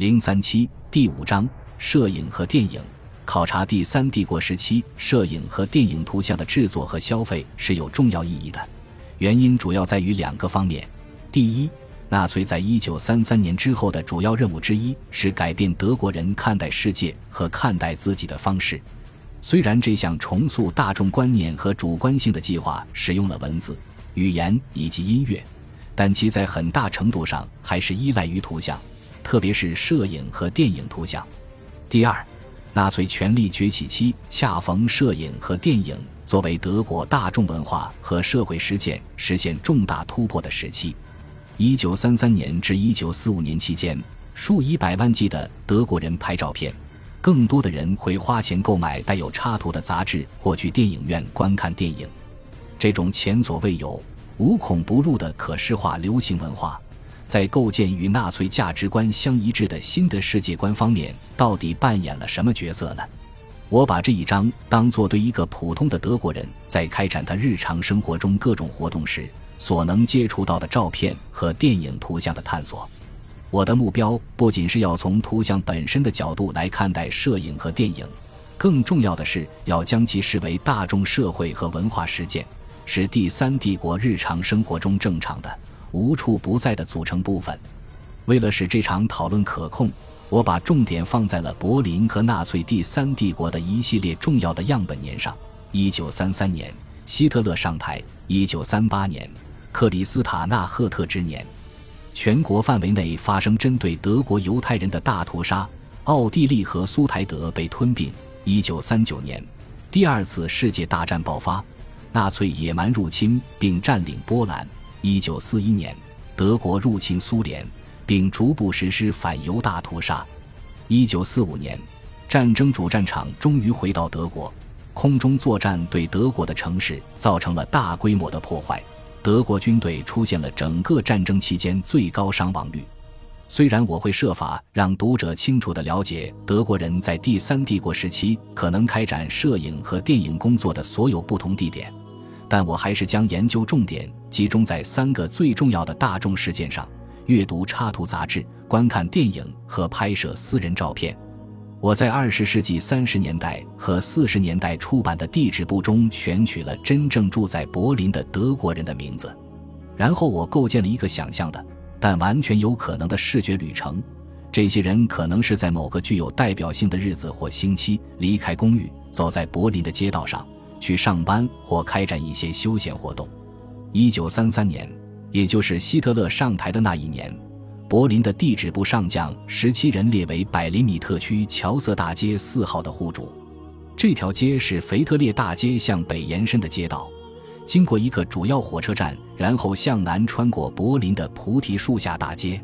零三七第五章摄影和电影考察第三帝国时期摄影和电影图像的制作和消费是有重要意义的，原因主要在于两个方面。第一，纳粹在一九三三年之后的主要任务之一是改变德国人看待世界和看待自己的方式。虽然这项重塑大众观念和主观性的计划使用了文字、语言以及音乐，但其在很大程度上还是依赖于图像。特别是摄影和电影图像。第二，纳粹权力崛起期恰逢摄影和电影作为德国大众文化和社会实践实现重大突破的时期。一九三三年至一九四五年期间，数以百万计的德国人拍照片，更多的人会花钱购买带有插图的杂志或去电影院观看电影。这种前所未有、无孔不入的可视化流行文化。在构建与纳粹价值观相一致的新的世界观方面，到底扮演了什么角色呢？我把这一章当作对一个普通的德国人在开展他日常生活中各种活动时所能接触到的照片和电影图像的探索。我的目标不仅是要从图像本身的角度来看待摄影和电影，更重要的是要将其视为大众社会和文化实践，是第三帝国日常生活中正常的。无处不在的组成部分。为了使这场讨论可控，我把重点放在了柏林和纳粹第三帝国的一系列重要的样本年上。一九三三年，希特勒上台；一九三八年，克里斯塔纳赫特之年。全国范围内发生针对德国犹太人的大屠杀。奥地利和苏台德被吞并。一九三九年，第二次世界大战爆发，纳粹野蛮入侵并占领波兰。一九四一年，德国入侵苏联，并逐步实施反犹大屠杀。一九四五年，战争主战场终于回到德国，空中作战对德国的城市造成了大规模的破坏，德国军队出现了整个战争期间最高伤亡率。虽然我会设法让读者清楚地了解德国人在第三帝国时期可能开展摄影和电影工作的所有不同地点。但我还是将研究重点集中在三个最重要的大众事件上：阅读插图杂志、观看电影和拍摄私人照片。我在二十世纪三十年代和四十年代出版的地址簿中选取了真正住在柏林的德国人的名字，然后我构建了一个想象的但完全有可能的视觉旅程。这些人可能是在某个具有代表性的日子或星期离开公寓，走在柏林的街道上。去上班或开展一些休闲活动。一九三三年，也就是希特勒上台的那一年，柏林的地质部上将十七人列为百厘米特区乔瑟大街四号的户主。这条街是腓特烈大街向北延伸的街道，经过一个主要火车站，然后向南穿过柏林的菩提树下大街。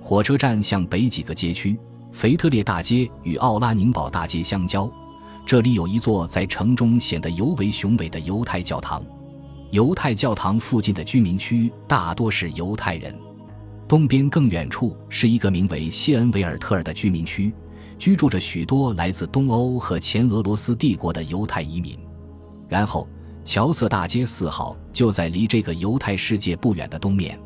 火车站向北几个街区，腓特烈大街与奥拉宁堡大街相交。这里有一座在城中显得尤为雄伟的犹太教堂。犹太教堂附近的居民区大多是犹太人。东边更远处是一个名为谢恩维尔特尔的居民区，居住着许多来自东欧和前俄罗斯帝国的犹太移民。然后，乔瑟大街四号就在离这个犹太世界不远的东面。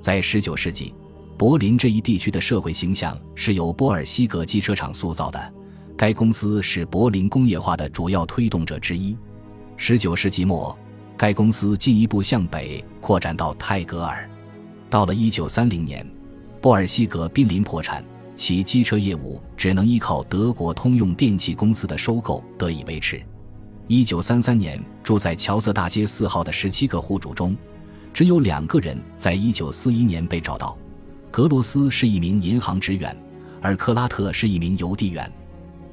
在19世纪，柏林这一地区的社会形象是由波尔西格机车厂塑造的。该公司是柏林工业化的主要推动者之一。十九世纪末，该公司进一步向北扩展到泰戈尔。到了一九三零年，波尔西格濒临破产，其机车业务只能依靠德国通用电气公司的收购得以维持。一九三三年，住在乔瑟大街四号的十七个户主中，只有两个人在一九四一年被找到。格罗斯是一名银行职员，而克拉特是一名邮递员。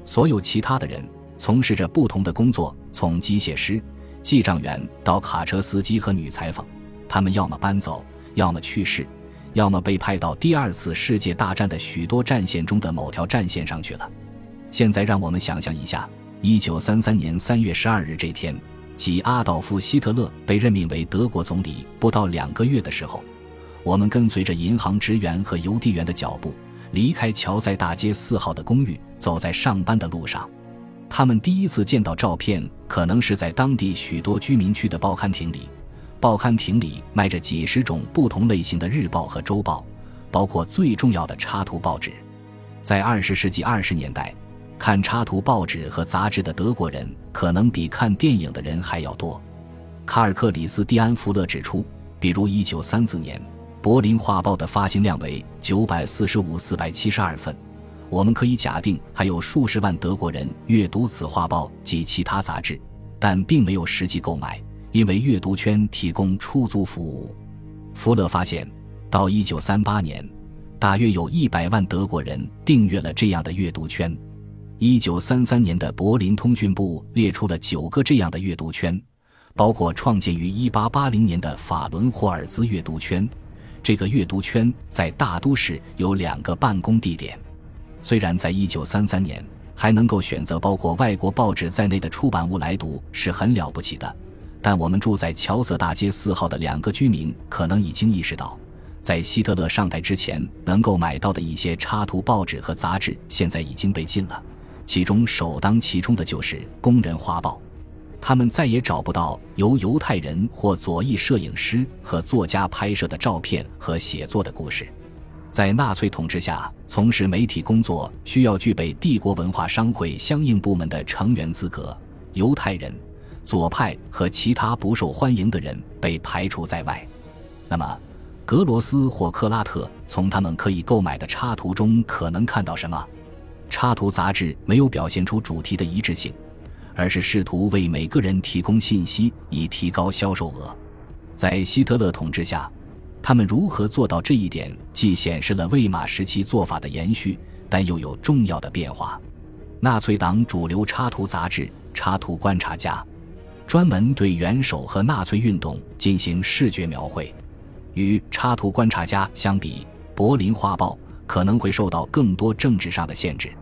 所有其他的人从事着不同的工作，从机械师、记账员到卡车司机和女裁缝。他们要么搬走，要么去世，要么被派到第二次世界大战的许多战线中的某条战线上去了。现在，让我们想象一下：一九三三年三月十二日这天，即阿道夫·希特勒被任命为德国总理不到两个月的时候，我们跟随着银行职员和邮递员的脚步。离开乔塞大街四号的公寓，走在上班的路上。他们第一次见到照片，可能是在当地许多居民区的报刊亭里。报刊亭里卖着几十种不同类型的日报和周报，包括最重要的插图报纸。在二十世纪二十年代，看插图报纸和杂志的德国人可能比看电影的人还要多。卡尔克里斯蒂安·福勒指出，比如一九三四年，《柏林画报》的发行量为九百四十五四百七十二份。我们可以假定还有数十万德国人阅读此画报及其他杂志，但并没有实际购买，因为阅读圈提供出租服务。福勒发现，到一九三八年。大约有一百万德国人订阅了这样的阅读圈。一九三三年的柏林通讯部列出了九个这样的阅读圈，包括创建于一八八零年的法伦霍尔兹阅读圈。这个阅读圈在大都市有两个办公地点。虽然在一九三三年还能够选择包括外国报纸在内的出版物来读是很了不起的，但我们住在乔瑟大街四号的两个居民可能已经意识到。在希特勒上台之前，能够买到的一些插图报纸和杂志，现在已经被禁了。其中首当其冲的就是《工人画报》，他们再也找不到由犹太人或左翼摄影师和作家拍摄的照片和写作的故事。在纳粹统治下，从事媒体工作需要具备帝国文化商会相应部门的成员资格。犹太人、左派和其他不受欢迎的人被排除在外。那么？格罗斯或克拉特从他们可以购买的插图中可能看到什么？插图杂志没有表现出主题的一致性，而是试图为每个人提供信息以提高销售额。在希特勒统治下，他们如何做到这一点，既显示了魏玛时期做法的延续，但又有重要的变化。纳粹党主流插图杂志《插图观察家》专门对元首和纳粹运动进行视觉描绘。与插图观察家相比，《柏林画报》可能会受到更多政治上的限制。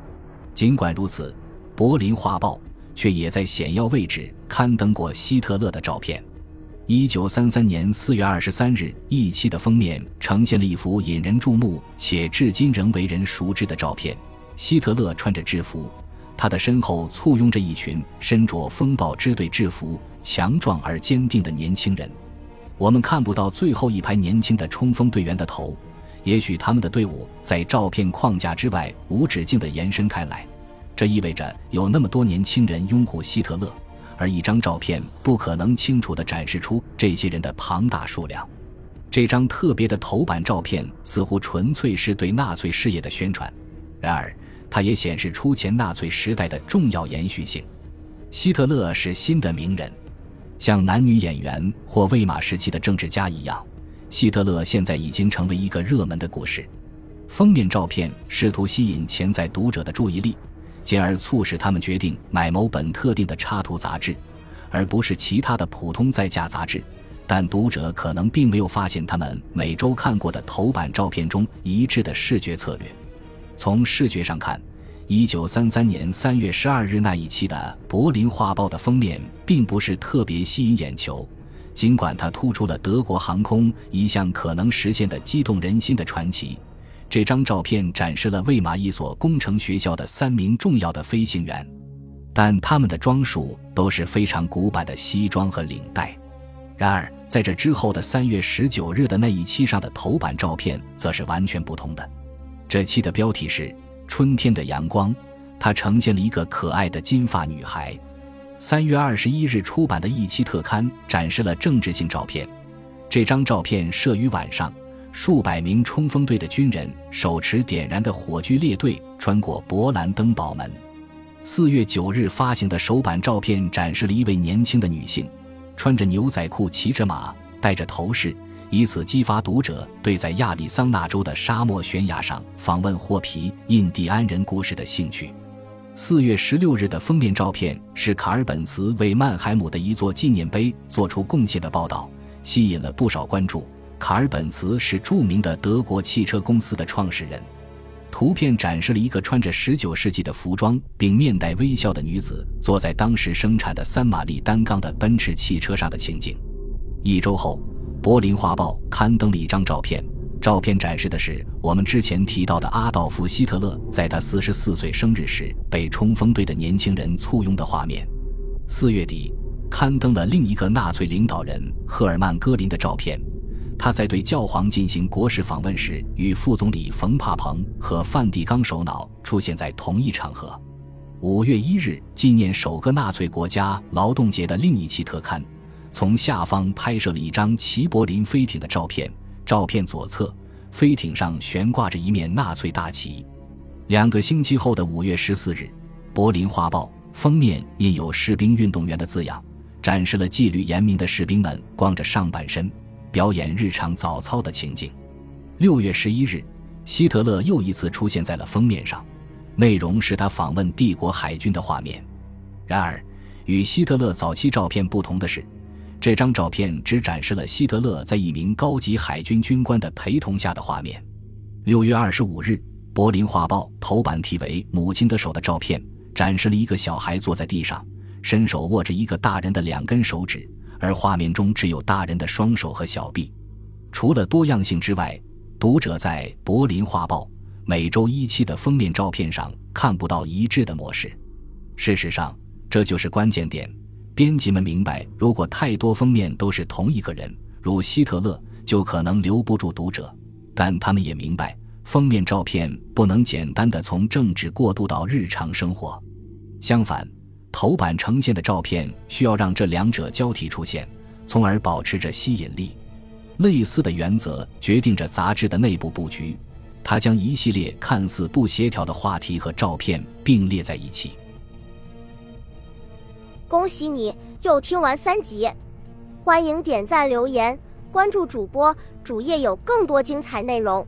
尽管如此，《柏林画报》却也在显要位置刊登过希特勒的照片。一九三三年四月二十三日一期的封面呈现了一幅引人注目且至今仍为人熟知的照片：希特勒穿着制服，他的身后簇拥着一群身着风暴支队制服、强壮而坚定的年轻人。我们看不到最后一排年轻的冲锋队员的头，也许他们的队伍在照片框架之外无止境地延伸开来。这意味着有那么多年轻人拥护希特勒，而一张照片不可能清楚地展示出这些人的庞大数量。这张特别的头版照片似乎纯粹是对纳粹事业的宣传，然而它也显示出前纳粹时代的重要延续性。希特勒是新的名人。像男女演员或魏玛时期的政治家一样，希特勒现在已经成为一个热门的故事。封面照片试图吸引潜在读者的注意力，进而促使他们决定买某本特定的插图杂志，而不是其他的普通在架杂志。但读者可能并没有发现他们每周看过的头版照片中一致的视觉策略。从视觉上看。一九三三年三月十二日那一期的《柏林画报》的封面并不是特别吸引眼球，尽管它突出了德国航空一项可能实现的激动人心的传奇。这张照片展示了魏玛一所工程学校的三名重要的飞行员，但他们的装束都是非常古板的西装和领带。然而，在这之后的三月十九日的那一期上的头版照片则是完全不同的。这期的标题是。春天的阳光，它呈现了一个可爱的金发女孩。三月二十一日出版的一期特刊展示了政治性照片。这张照片摄于晚上，数百名冲锋队的军人手持点燃的火炬列队穿过勃兰登堡门。四月九日发行的首版照片展示了一位年轻的女性，穿着牛仔裤，骑着马，戴着头饰。以此激发读者对在亚利桑那州的沙漠悬崖上访问霍皮印第安人故事的兴趣。四月十六日的封面照片是卡尔本茨为曼海姆的一座纪念碑做出贡献的报道，吸引了不少关注。卡尔本茨是著名的德国汽车公司的创始人。图片展示了一个穿着十九世纪的服装并面带微笑的女子坐在当时生产的三马力单缸的奔驰汽车上的情景。一周后。《柏林画报》刊登了一张照片，照片展示的是我们之前提到的阿道夫·希特勒在他四十四岁生日时被冲锋队的年轻人簇拥的画面。四月底，刊登了另一个纳粹领导人赫尔曼·戈林的照片，他在对教皇进行国事访问时，与副总理冯帕蓬和梵蒂冈首脑出现在同一场合。五月一日，纪念首个纳粹国家劳动节的另一期特刊，从下方拍摄了一张齐柏林飞艇的照片。照片左侧，飞艇上悬挂着一面纳粹大旗。两个星期后的五月十四日，《柏林画报》封面印有“士兵运动员”的字样，展示了纪律严明的士兵们光着上半身。表演日常早操的情景。六月十一日，希特勒又一次出现在了封面上，内容是他访问帝国海军的画面。然而，与希特勒早期照片不同的是，这张照片只展示了希特勒在一名高级海军军官的陪同下的画面。六月二十五日，《柏林画报》头版题为“母亲的手”的照片，展示了一个小孩坐在地上，伸手握着一个大人的两根手指。而画面中只有大人的双手和小臂。除了多样性之外，读者在《柏林画报》每周一期的封面照片上看不到一致的模式。事实上，这就是关键点。编辑们明白，如果太多封面都是同一个人，如希特勒，就可能留不住读者。但他们也明白，封面照片不能简单的从政治过渡到日常生活。相反。头版呈现的照片需要让这两者交替出现，从而保持着吸引力。类似的原则决定着杂志的内部布局。它将一系列看似不协调的话题和照片并列在一起。恭喜你又听完三集，欢迎点赞、留言、关注主播，主页有更多精彩内容。